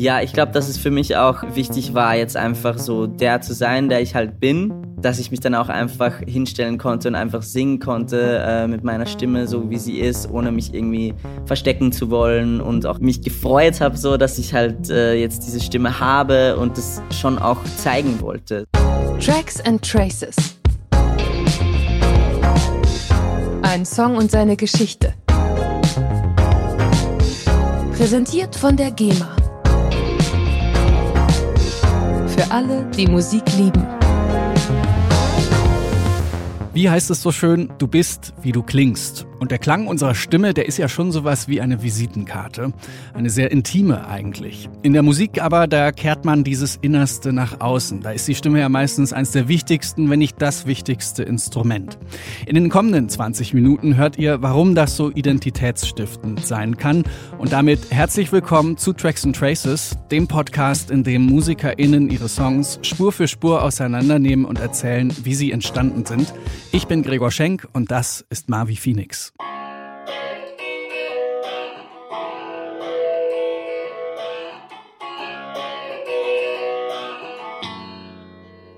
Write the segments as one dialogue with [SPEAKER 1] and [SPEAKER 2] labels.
[SPEAKER 1] Ja, ich glaube, dass es für mich auch wichtig war, jetzt einfach so der zu sein, der ich halt bin. Dass ich mich dann auch einfach hinstellen konnte und einfach singen konnte äh, mit meiner Stimme, so wie sie ist, ohne mich irgendwie verstecken zu wollen. Und auch mich gefreut habe, so dass ich halt äh, jetzt diese Stimme habe und das schon auch zeigen wollte.
[SPEAKER 2] Tracks and Traces. Ein Song und seine Geschichte. Präsentiert von der GEMA. Für alle, die Musik lieben.
[SPEAKER 3] Wie heißt es so schön, du bist, wie du klingst. Und der Klang unserer Stimme, der ist ja schon sowas wie eine Visitenkarte. Eine sehr intime eigentlich. In der Musik aber, da kehrt man dieses Innerste nach außen. Da ist die Stimme ja meistens eines der wichtigsten, wenn nicht das wichtigste Instrument. In den kommenden 20 Minuten hört ihr, warum das so identitätsstiftend sein kann. Und damit herzlich willkommen zu Tracks and Traces, dem Podcast, in dem MusikerInnen ihre Songs Spur für Spur auseinandernehmen und erzählen, wie sie entstanden sind. Ich bin Gregor Schenk und das ist Marvi Phoenix. Thanks.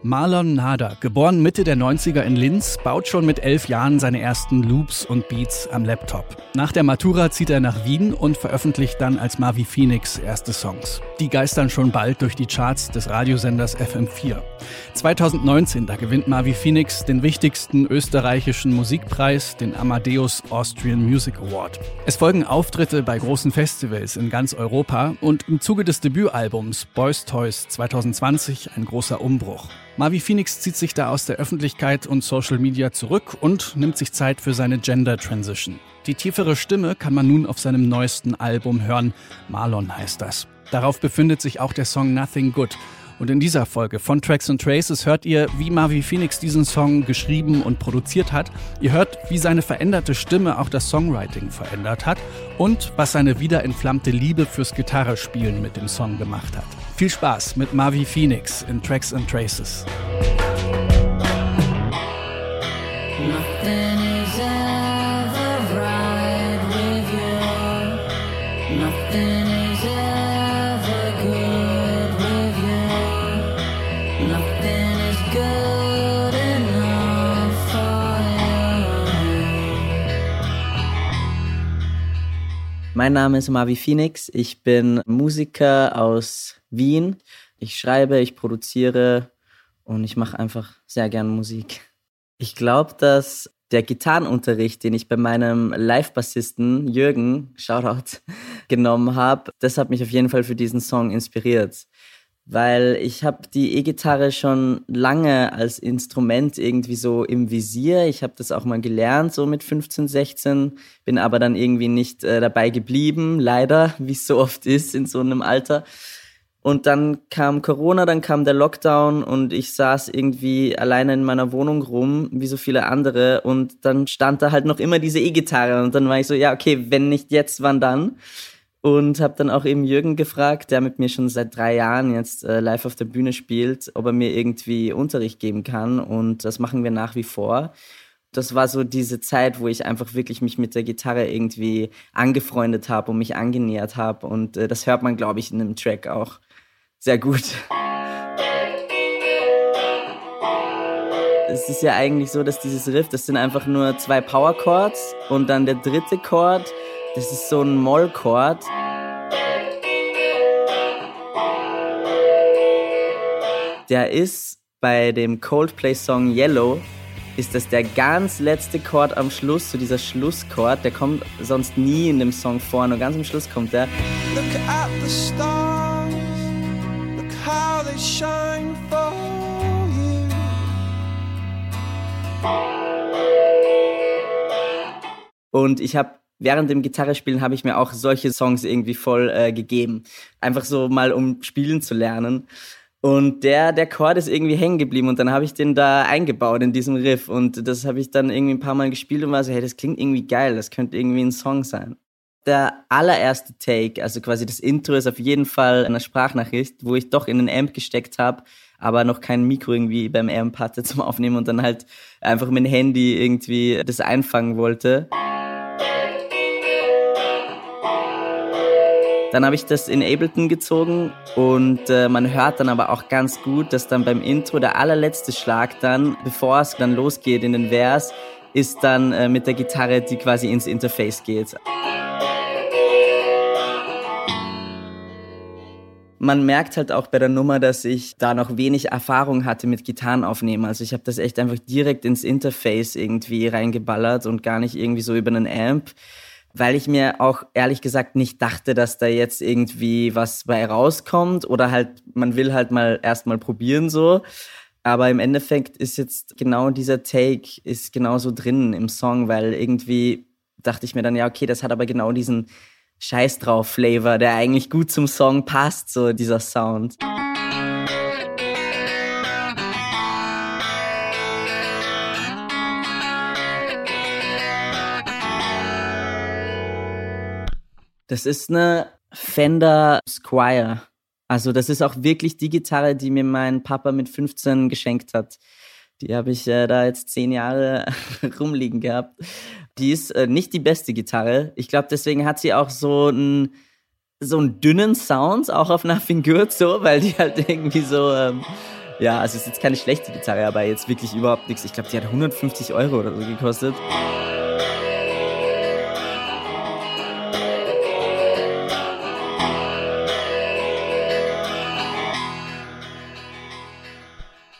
[SPEAKER 3] Marlon Nader, geboren Mitte der 90er in Linz, baut schon mit elf Jahren seine ersten Loops und Beats am Laptop. Nach der Matura zieht er nach Wien und veröffentlicht dann als Marvi Phoenix erste Songs. Die geistern schon bald durch die Charts des Radiosenders FM4. 2019, da gewinnt Marvi Phoenix den wichtigsten österreichischen Musikpreis, den Amadeus Austrian Music Award. Es folgen Auftritte bei großen Festivals in ganz Europa und im Zuge des Debütalbums Boys Toys 2020 ein großer Umbruch. Marvi Phoenix zieht sich da aus der Öffentlichkeit und Social Media zurück und nimmt sich Zeit für seine Gender Transition. Die tiefere Stimme kann man nun auf seinem neuesten Album hören. Marlon heißt das. Darauf befindet sich auch der Song Nothing Good. Und in dieser Folge von Tracks and Traces hört ihr, wie Marvi Phoenix diesen Song geschrieben und produziert hat. Ihr hört, wie seine veränderte Stimme auch das Songwriting verändert hat und was seine wiederentflammte Liebe fürs Gitarrespielen mit dem Song gemacht hat. Viel Spaß mit Marvi Phoenix in Tracks and Traces.
[SPEAKER 1] Mein Name ist Marvi Phoenix. Ich bin Musiker aus Wien. Ich schreibe, ich produziere und ich mache einfach sehr gern Musik. Ich glaube, dass der Gitarrenunterricht, den ich bei meinem Live-Bassisten Jürgen, Shoutout, genommen habe, das hat mich auf jeden Fall für diesen Song inspiriert weil ich habe die E-Gitarre schon lange als Instrument irgendwie so im Visier. Ich habe das auch mal gelernt, so mit 15, 16, bin aber dann irgendwie nicht äh, dabei geblieben, leider, wie es so oft ist in so einem Alter. Und dann kam Corona, dann kam der Lockdown und ich saß irgendwie alleine in meiner Wohnung rum, wie so viele andere. Und dann stand da halt noch immer diese E-Gitarre. Und dann war ich so, ja, okay, wenn nicht jetzt, wann dann? und habe dann auch eben Jürgen gefragt, der mit mir schon seit drei Jahren jetzt äh, live auf der Bühne spielt, ob er mir irgendwie Unterricht geben kann und das machen wir nach wie vor. Das war so diese Zeit, wo ich einfach wirklich mich mit der Gitarre irgendwie angefreundet habe und mich angenähert habe und äh, das hört man, glaube ich, in dem Track auch sehr gut. Es ist ja eigentlich so, dass dieses Riff, das sind einfach nur zwei Power Chords und dann der dritte Chord das ist so ein Mollchord. Der ist bei dem Coldplay-Song Yellow, ist das der ganz letzte Chord am Schluss, so dieser Schlusschord. Der kommt sonst nie in dem Song vor, nur ganz am Schluss kommt der. Look at the stars, how they shine for you. Und ich habe während dem Gitarrespielen habe ich mir auch solche Songs irgendwie voll äh, gegeben. Einfach so mal, um spielen zu lernen. Und der, der Chord ist irgendwie hängen geblieben und dann habe ich den da eingebaut in diesem Riff und das habe ich dann irgendwie ein paar Mal gespielt und war so, hey, das klingt irgendwie geil, das könnte irgendwie ein Song sein. Der allererste Take, also quasi das Intro ist auf jeden Fall eine Sprachnachricht, wo ich doch in den Amp gesteckt habe, aber noch kein Mikro irgendwie beim Amp hatte zum Aufnehmen und dann halt einfach mit dem Handy irgendwie das einfangen wollte. Dann habe ich das in Ableton gezogen und äh, man hört dann aber auch ganz gut, dass dann beim Intro der allerletzte Schlag dann, bevor es dann losgeht in den Vers, ist dann äh, mit der Gitarre, die quasi ins Interface geht. Man merkt halt auch bei der Nummer, dass ich da noch wenig Erfahrung hatte mit Gitarrenaufnehmen. Also ich habe das echt einfach direkt ins Interface irgendwie reingeballert und gar nicht irgendwie so über einen Amp, weil ich mir auch ehrlich gesagt nicht dachte, dass da jetzt irgendwie was bei rauskommt oder halt man will halt mal erstmal probieren so. Aber im Endeffekt ist jetzt genau dieser Take ist genauso drin im Song, weil irgendwie dachte ich mir dann ja, okay, das hat aber genau diesen Scheiß drauf Flavor, der eigentlich gut zum Song passt, so dieser Sound. Das ist eine Fender Squire. Also das ist auch wirklich die Gitarre, die mir mein Papa mit 15 geschenkt hat. Die habe ich äh, da jetzt zehn Jahre rumliegen gehabt. Die ist äh, nicht die beste Gitarre. Ich glaube, deswegen hat sie auch so einen so dünnen Sound, auch auf Nothing Good so, weil die halt irgendwie so, ähm, ja, also es ist jetzt keine schlechte Gitarre, aber jetzt wirklich überhaupt nichts. Ich glaube, die hat 150 Euro oder so gekostet.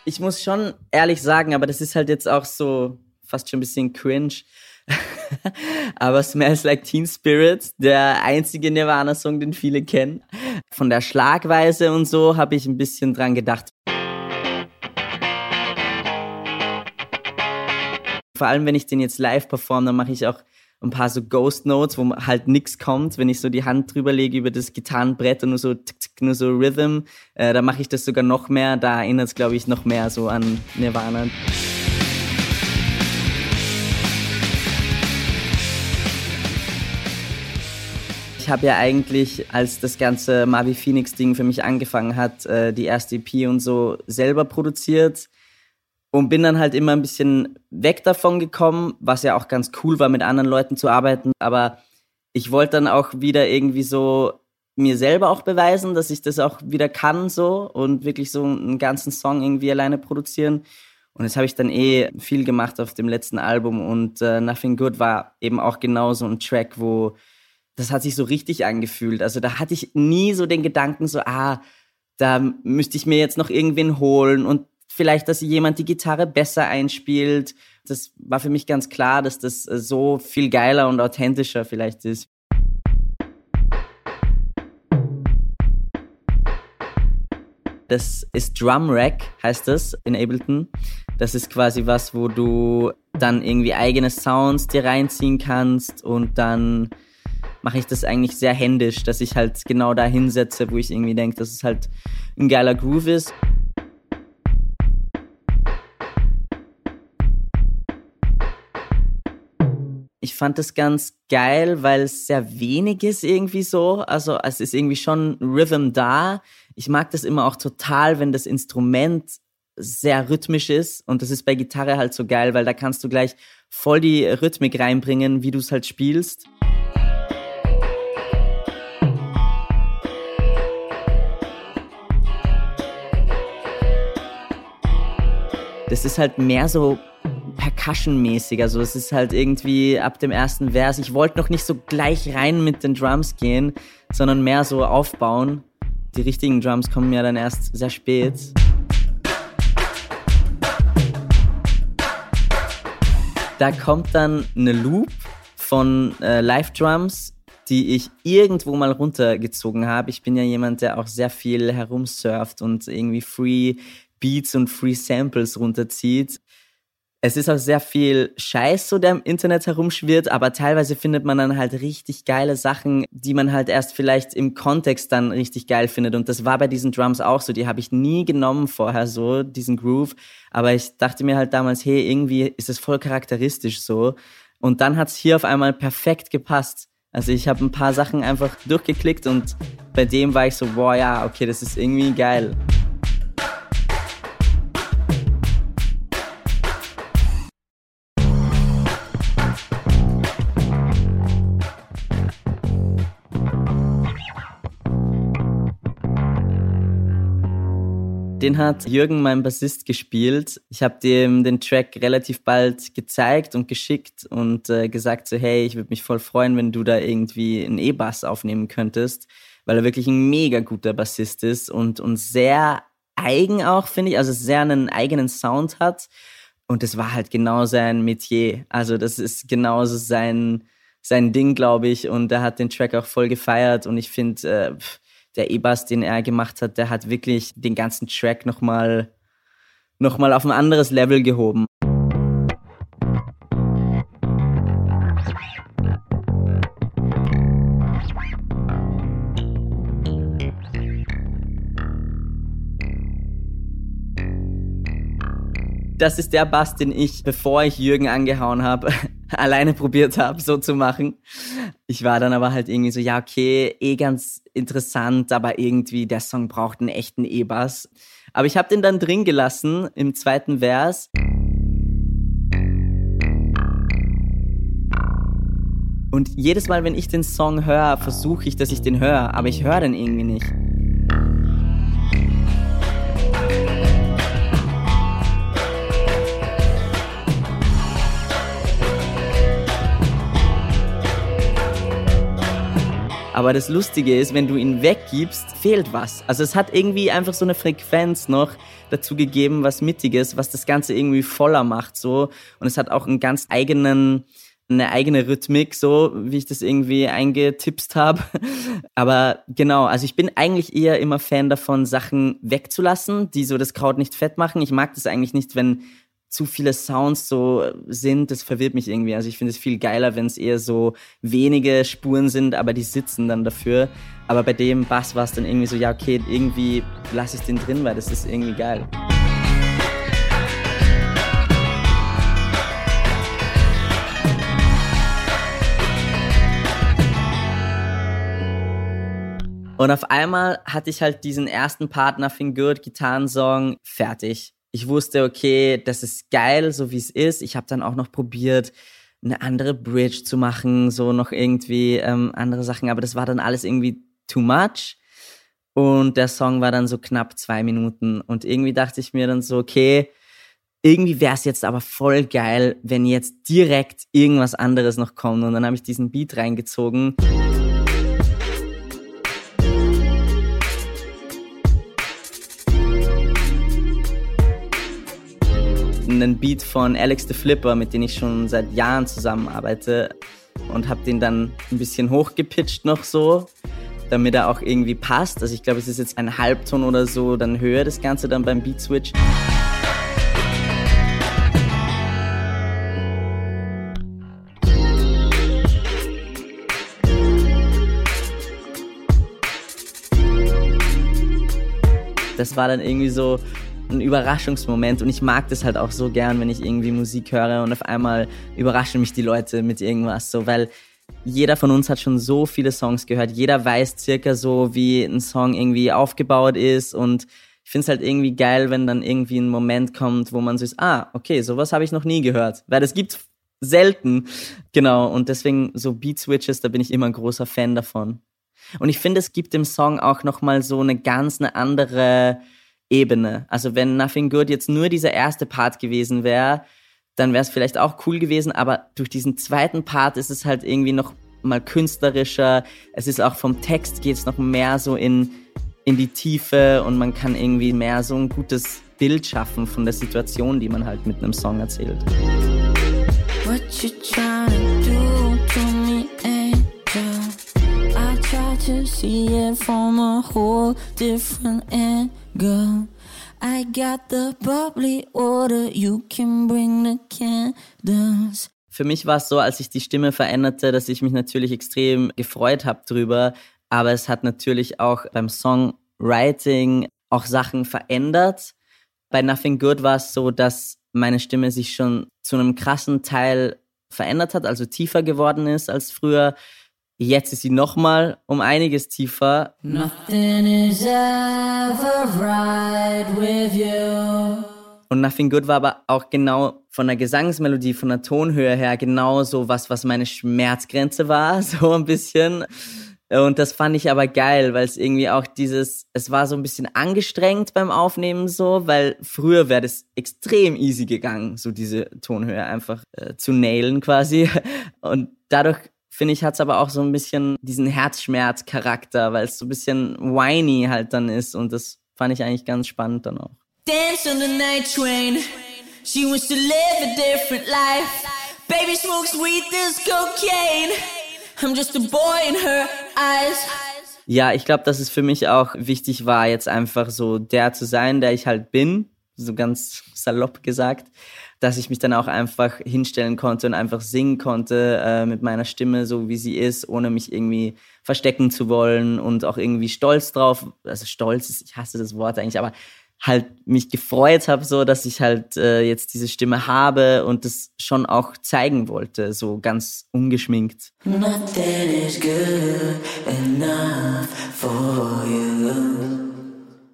[SPEAKER 1] Ich muss schon ehrlich sagen, aber das ist halt jetzt auch so fast schon ein bisschen cringe. aber Smells Like Teen Spirit, der einzige Nirvana-Song, den viele kennen. Von der Schlagweise und so habe ich ein bisschen dran gedacht. Vor allem, wenn ich den jetzt live performe, dann mache ich auch ein paar so Ghost Notes, wo halt nichts kommt, wenn ich so die Hand drüber lege über das Gitarrenbrett und nur so tick, tick, nur so Rhythm, äh, da mache ich das sogar noch mehr, da erinnert es glaube ich noch mehr so an Nirvana. Ich habe ja eigentlich, als das ganze Marvi Phoenix Ding für mich angefangen hat, äh, die erste EP und so selber produziert und bin dann halt immer ein bisschen weg davon gekommen, was ja auch ganz cool war, mit anderen Leuten zu arbeiten. Aber ich wollte dann auch wieder irgendwie so mir selber auch beweisen, dass ich das auch wieder kann so und wirklich so einen ganzen Song irgendwie alleine produzieren. Und das habe ich dann eh viel gemacht auf dem letzten Album und äh, Nothing Good war eben auch genau so ein Track, wo das hat sich so richtig angefühlt. Also da hatte ich nie so den Gedanken so, ah, da müsste ich mir jetzt noch irgendwen holen und vielleicht, dass jemand die Gitarre besser einspielt. Das war für mich ganz klar, dass das äh, so viel geiler und authentischer vielleicht ist. Das ist Drum Rack, heißt das in Ableton. Das ist quasi was, wo du dann irgendwie eigene Sounds dir reinziehen kannst und dann mache ich das eigentlich sehr händisch, dass ich halt genau da hinsetze, wo ich irgendwie denke, dass es halt ein geiler Groove ist. Ich fand das ganz geil, weil es sehr wenig ist irgendwie so. Also es ist irgendwie schon Rhythm da. Ich mag das immer auch total, wenn das Instrument sehr rhythmisch ist. Und das ist bei Gitarre halt so geil, weil da kannst du gleich voll die Rhythmik reinbringen, wie du es halt spielst. Das ist halt mehr so Percussion-mäßig. Also es ist halt irgendwie ab dem ersten Vers. Ich wollte noch nicht so gleich rein mit den Drums gehen, sondern mehr so aufbauen. Die richtigen Drums kommen ja dann erst sehr spät. Da kommt dann eine Loop von äh, Live-Drums, die ich irgendwo mal runtergezogen habe. Ich bin ja jemand, der auch sehr viel herumsurft und irgendwie Free Beats und Free Samples runterzieht es ist auch sehr viel Scheiß, so der im Internet herumschwirrt, aber teilweise findet man dann halt richtig geile Sachen, die man halt erst vielleicht im Kontext dann richtig geil findet. Und das war bei diesen Drums auch so. Die habe ich nie genommen vorher so, diesen Groove. Aber ich dachte mir halt damals, hey, irgendwie ist es voll charakteristisch so. Und dann hat's hier auf einmal perfekt gepasst. Also ich habe ein paar Sachen einfach durchgeklickt und bei dem war ich so, boah, ja, okay, das ist irgendwie geil. Den hat Jürgen, mein Bassist, gespielt. Ich habe dem den Track relativ bald gezeigt und geschickt und äh, gesagt so, hey, ich würde mich voll freuen, wenn du da irgendwie einen E-Bass aufnehmen könntest, weil er wirklich ein mega guter Bassist ist und, und sehr eigen auch, finde ich, also sehr einen eigenen Sound hat. Und das war halt genau sein Metier. Also das ist genauso sein, sein Ding, glaube ich. Und er hat den Track auch voll gefeiert. Und ich finde, äh, der E-Bass, den er gemacht hat, der hat wirklich den ganzen Track nochmal noch mal auf ein anderes Level gehoben. das ist der Bass, den ich, bevor ich Jürgen angehauen habe, alleine probiert habe, so zu machen. Ich war dann aber halt irgendwie so, ja, okay, eh ganz interessant, aber irgendwie der Song braucht einen echten E-Bass. Aber ich habe den dann drin gelassen im zweiten Vers. Und jedes Mal, wenn ich den Song höre, versuche ich, dass ich den höre, aber ich höre den irgendwie nicht. Aber das Lustige ist, wenn du ihn weggibst, fehlt was. Also es hat irgendwie einfach so eine Frequenz noch dazu gegeben, was Mittiges, was das Ganze irgendwie voller macht, so. Und es hat auch einen ganz eigenen, eine eigene Rhythmik, so wie ich das irgendwie eingetipst habe. Aber genau, also ich bin eigentlich eher immer Fan davon, Sachen wegzulassen, die so das Kraut nicht fett machen. Ich mag das eigentlich nicht, wenn zu viele Sounds so sind, das verwirrt mich irgendwie. Also ich finde es viel geiler, wenn es eher so wenige Spuren sind, aber die sitzen dann dafür. Aber bei dem Bass war es dann irgendwie so, ja, okay, irgendwie lasse ich den drin, weil das ist irgendwie geil. Und auf einmal hatte ich halt diesen ersten Part Nothing Good Gitarrensong fertig ich wusste, okay, das ist geil, so wie es ist. Ich habe dann auch noch probiert, eine andere Bridge zu machen, so noch irgendwie ähm, andere Sachen, aber das war dann alles irgendwie too much. Und der Song war dann so knapp zwei Minuten. Und irgendwie dachte ich mir dann so, okay, irgendwie wäre es jetzt aber voll geil, wenn jetzt direkt irgendwas anderes noch kommt. Und dann habe ich diesen Beat reingezogen. Einen Beat von Alex the Flipper, mit dem ich schon seit Jahren zusammenarbeite und habe den dann ein bisschen hochgepitcht noch so, damit er auch irgendwie passt. Also ich glaube, es ist jetzt ein Halbton oder so, dann höher das Ganze dann beim Beat Switch. Das war dann irgendwie so ein Überraschungsmoment und ich mag das halt auch so gern, wenn ich irgendwie Musik höre und auf einmal überraschen mich die Leute mit irgendwas so, weil jeder von uns hat schon so viele Songs gehört, jeder weiß circa so, wie ein Song irgendwie aufgebaut ist und ich finde es halt irgendwie geil, wenn dann irgendwie ein Moment kommt, wo man so ist, ah, okay, sowas habe ich noch nie gehört, weil das gibt selten, genau, und deswegen so Beat Switches, da bin ich immer ein großer Fan davon. Und ich finde, es gibt dem Song auch nochmal so eine ganz eine andere Ebene. Also wenn Nothing Good jetzt nur dieser erste Part gewesen wäre, dann wäre es vielleicht auch cool gewesen, aber durch diesen zweiten Part ist es halt irgendwie noch mal künstlerischer. Es ist auch vom Text geht es noch mehr so in, in die Tiefe und man kann irgendwie mehr so ein gutes Bild schaffen von der Situation, die man halt mit einem Song erzählt. What Girl, I got the bubbly water, you can bring the candles. Für mich war es so, als sich die Stimme veränderte, dass ich mich natürlich extrem gefreut habe drüber, aber es hat natürlich auch beim Songwriting auch Sachen verändert. Bei Nothing Good war es so, dass meine Stimme sich schon zu einem krassen Teil verändert hat, also tiefer geworden ist als früher. Jetzt ist sie nochmal um einiges tiefer. Nothing is ever right with you. Und Nothing Good war aber auch genau von der Gesangsmelodie, von der Tonhöhe her genau so was, was meine Schmerzgrenze war, so ein bisschen. Und das fand ich aber geil, weil es irgendwie auch dieses, es war so ein bisschen angestrengt beim Aufnehmen so, weil früher wäre das extrem easy gegangen, so diese Tonhöhe einfach äh, zu nailen quasi. Und dadurch finde ich, hat es aber auch so ein bisschen diesen Herzschmerz-Charakter, weil es so ein bisschen whiny halt dann ist und das fand ich eigentlich ganz spannend dann auch. Dance on the night train. She wants to live a different life. Baby smokes weed, this cocaine. I'm just a boy in her eyes. Ja, ich glaube, dass es für mich auch wichtig war, jetzt einfach so der zu sein, der ich halt bin, so ganz salopp gesagt, dass ich mich dann auch einfach hinstellen konnte und einfach singen konnte äh, mit meiner Stimme, so wie sie ist, ohne mich irgendwie verstecken zu wollen und auch irgendwie stolz drauf, also stolz ist, ich hasse das Wort eigentlich, aber halt mich gefreut habe, so dass ich halt äh, jetzt diese Stimme habe und das schon auch zeigen wollte, so ganz ungeschminkt.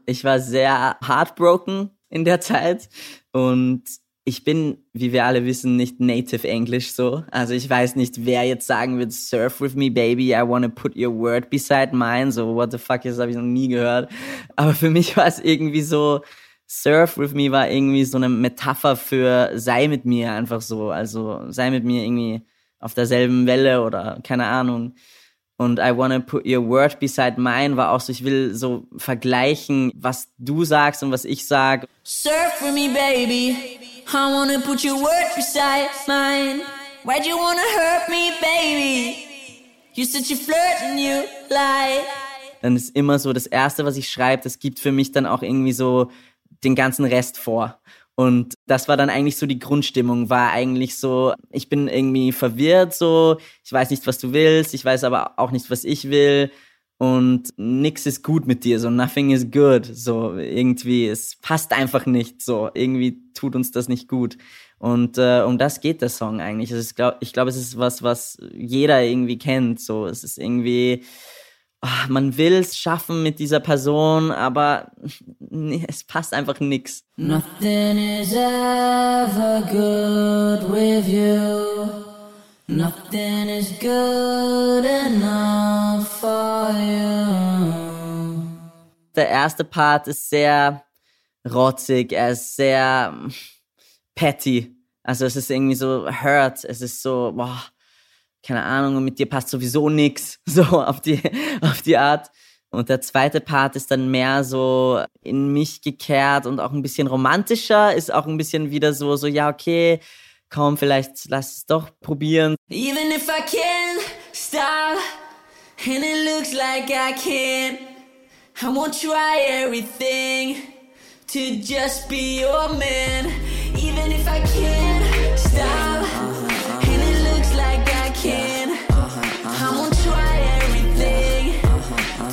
[SPEAKER 1] Ich war sehr heartbroken in der Zeit und ich bin, wie wir alle wissen, nicht native English so. Also ich weiß nicht, wer jetzt sagen wird, surf with me, baby, I wanna put your word beside mine. So, what the fuck, das habe ich noch nie gehört. Aber für mich war es irgendwie so, surf with me war irgendwie so eine Metapher für sei mit mir einfach so. Also sei mit mir irgendwie auf derselben Welle oder keine Ahnung. Und I wanna put your word beside mine war auch so, ich will so vergleichen, was du sagst und was ich sag. Surf with me, baby. I wanna put your word beside mine. Why'd you wanna hurt me, baby? You said you flirt and you lie. Dann ist immer so, das Erste, was ich schreibe, das gibt für mich dann auch irgendwie so den ganzen Rest vor. Und das war dann eigentlich so die Grundstimmung, war eigentlich so, ich bin irgendwie verwirrt, so, ich weiß nicht, was du willst, ich weiß aber auch nicht, was ich will und nix ist gut mit dir, so nothing is good, so irgendwie, es passt einfach nicht, so irgendwie tut uns das nicht gut. Und äh, um das geht der Song eigentlich. Ist, ich glaube, es ist was, was jeder irgendwie kennt, so es ist irgendwie, oh, man will es schaffen mit dieser Person, aber nee, es passt einfach nix. Nothing is ever good with you. Nothing is good enough for you. Der erste Part ist sehr rotzig, er ist sehr petty. Also es ist irgendwie so hurt, es ist so, boah, keine Ahnung, mit dir passt sowieso nix, so auf die, auf die Art. Und der zweite Part ist dann mehr so in mich gekehrt und auch ein bisschen romantischer, ist auch ein bisschen wieder so, so, ja, okay, komm, vielleicht lass es doch probieren. Even if I can stop and it looks like I can't, I won't try everything to just be your man. Even if I can stop and it looks like I can, I won't try everything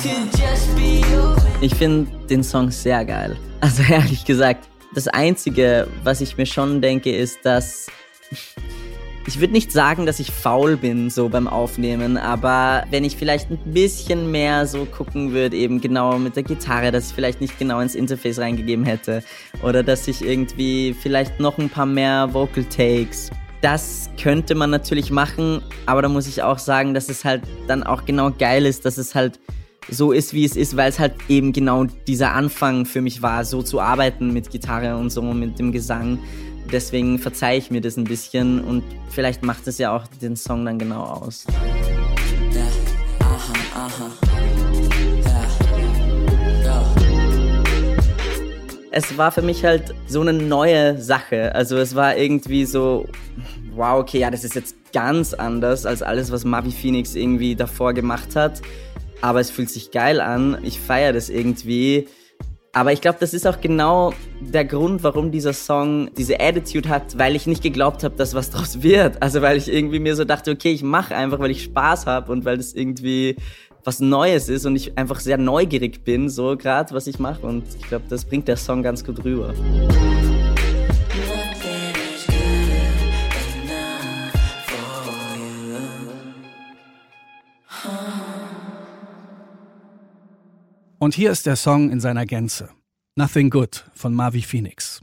[SPEAKER 1] to just be your man. Ich finde den Song sehr geil. Also ehrlich gesagt, das Einzige, was ich mir schon denke, ist, dass ich würde nicht sagen, dass ich faul bin so beim Aufnehmen, aber wenn ich vielleicht ein bisschen mehr so gucken würde, eben genau mit der Gitarre, dass ich vielleicht nicht genau ins Interface reingegeben hätte oder dass ich irgendwie vielleicht noch ein paar mehr Vocal Takes. Das könnte man natürlich machen, aber da muss ich auch sagen, dass es halt dann auch genau geil ist, dass es halt so ist, wie es ist, weil es halt eben genau dieser Anfang für mich war, so zu arbeiten mit Gitarre und so mit dem Gesang. Deswegen verzeihe ich mir das ein bisschen und vielleicht macht es ja auch den Song dann genau aus. Es war für mich halt so eine neue Sache. Also es war irgendwie so, wow, okay, ja, das ist jetzt ganz anders als alles, was Mavi Phoenix irgendwie davor gemacht hat. Aber es fühlt sich geil an. Ich feiere das irgendwie. Aber ich glaube, das ist auch genau der Grund, warum dieser Song diese Attitude hat, weil ich nicht geglaubt habe, dass was draus wird. Also weil ich irgendwie mir so dachte, okay, ich mache einfach, weil ich Spaß habe und weil das irgendwie was Neues ist und ich einfach sehr neugierig bin, so gerade, was ich mache. Und ich glaube, das bringt der Song ganz gut rüber.
[SPEAKER 3] Und hier ist der Song in seiner Gänze. Nothing Good von Marvi Phoenix.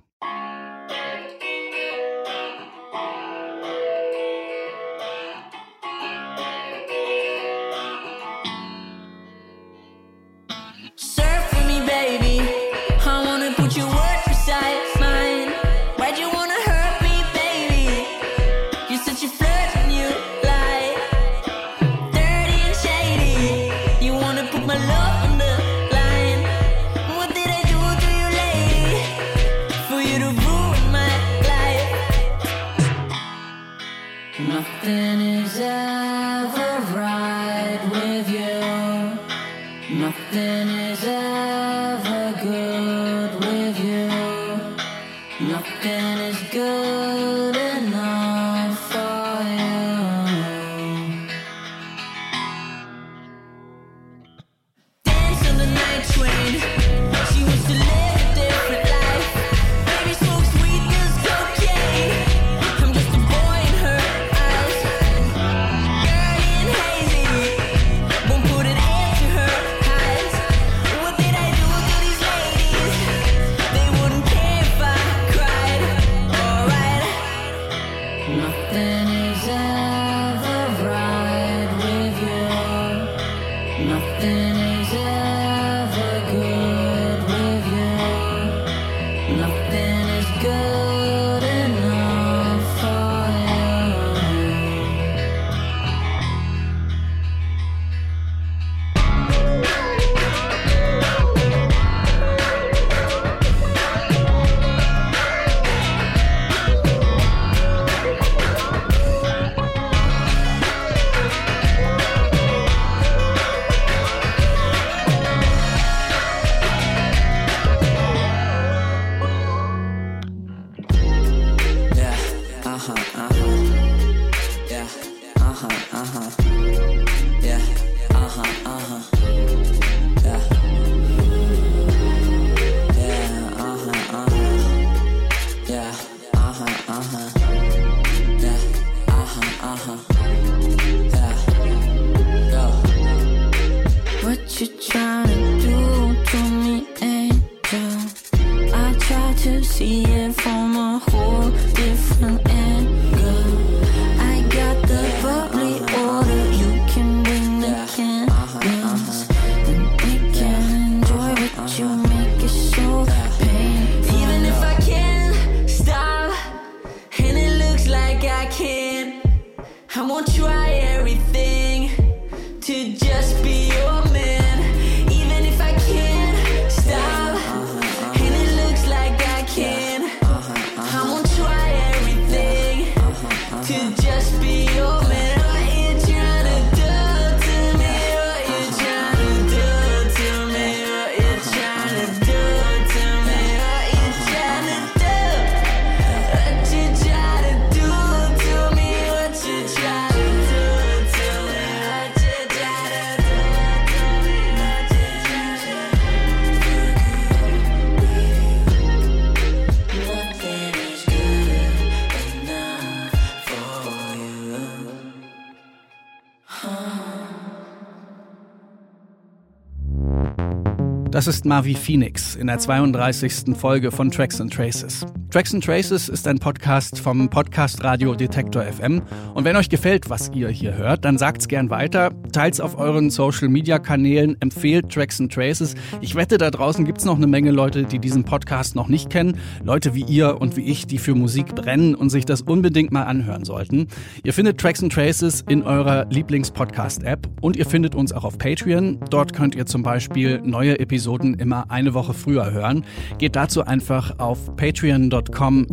[SPEAKER 3] Das ist Marvi Phoenix in der 32. Folge von Tracks and Traces. Tracks and Traces ist ein Podcast vom Podcast Radio Detektor FM. Und wenn euch gefällt, was ihr hier hört, dann sagt's gern weiter, teilt's auf euren Social Media Kanälen, empfehlt Tracks and Traces. Ich wette, da draußen gibt's noch eine Menge Leute, die diesen Podcast noch nicht kennen. Leute wie ihr und wie ich, die für Musik brennen und sich das unbedingt mal anhören sollten. Ihr findet Tracks and Traces in eurer Lieblings-Podcast-App und ihr findet uns auch auf Patreon. Dort könnt ihr zum Beispiel neue Episoden immer eine Woche früher hören. Geht dazu einfach auf patreon.com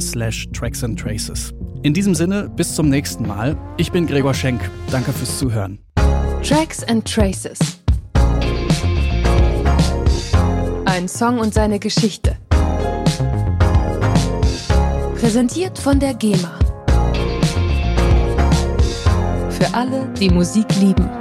[SPEAKER 3] slash tracks and traces. In diesem Sinne, bis zum nächsten Mal. Ich bin Gregor Schenk. Danke fürs Zuhören.
[SPEAKER 2] Tracks and Traces. Ein Song und seine Geschichte. Präsentiert von der GEMA. Für alle, die Musik lieben.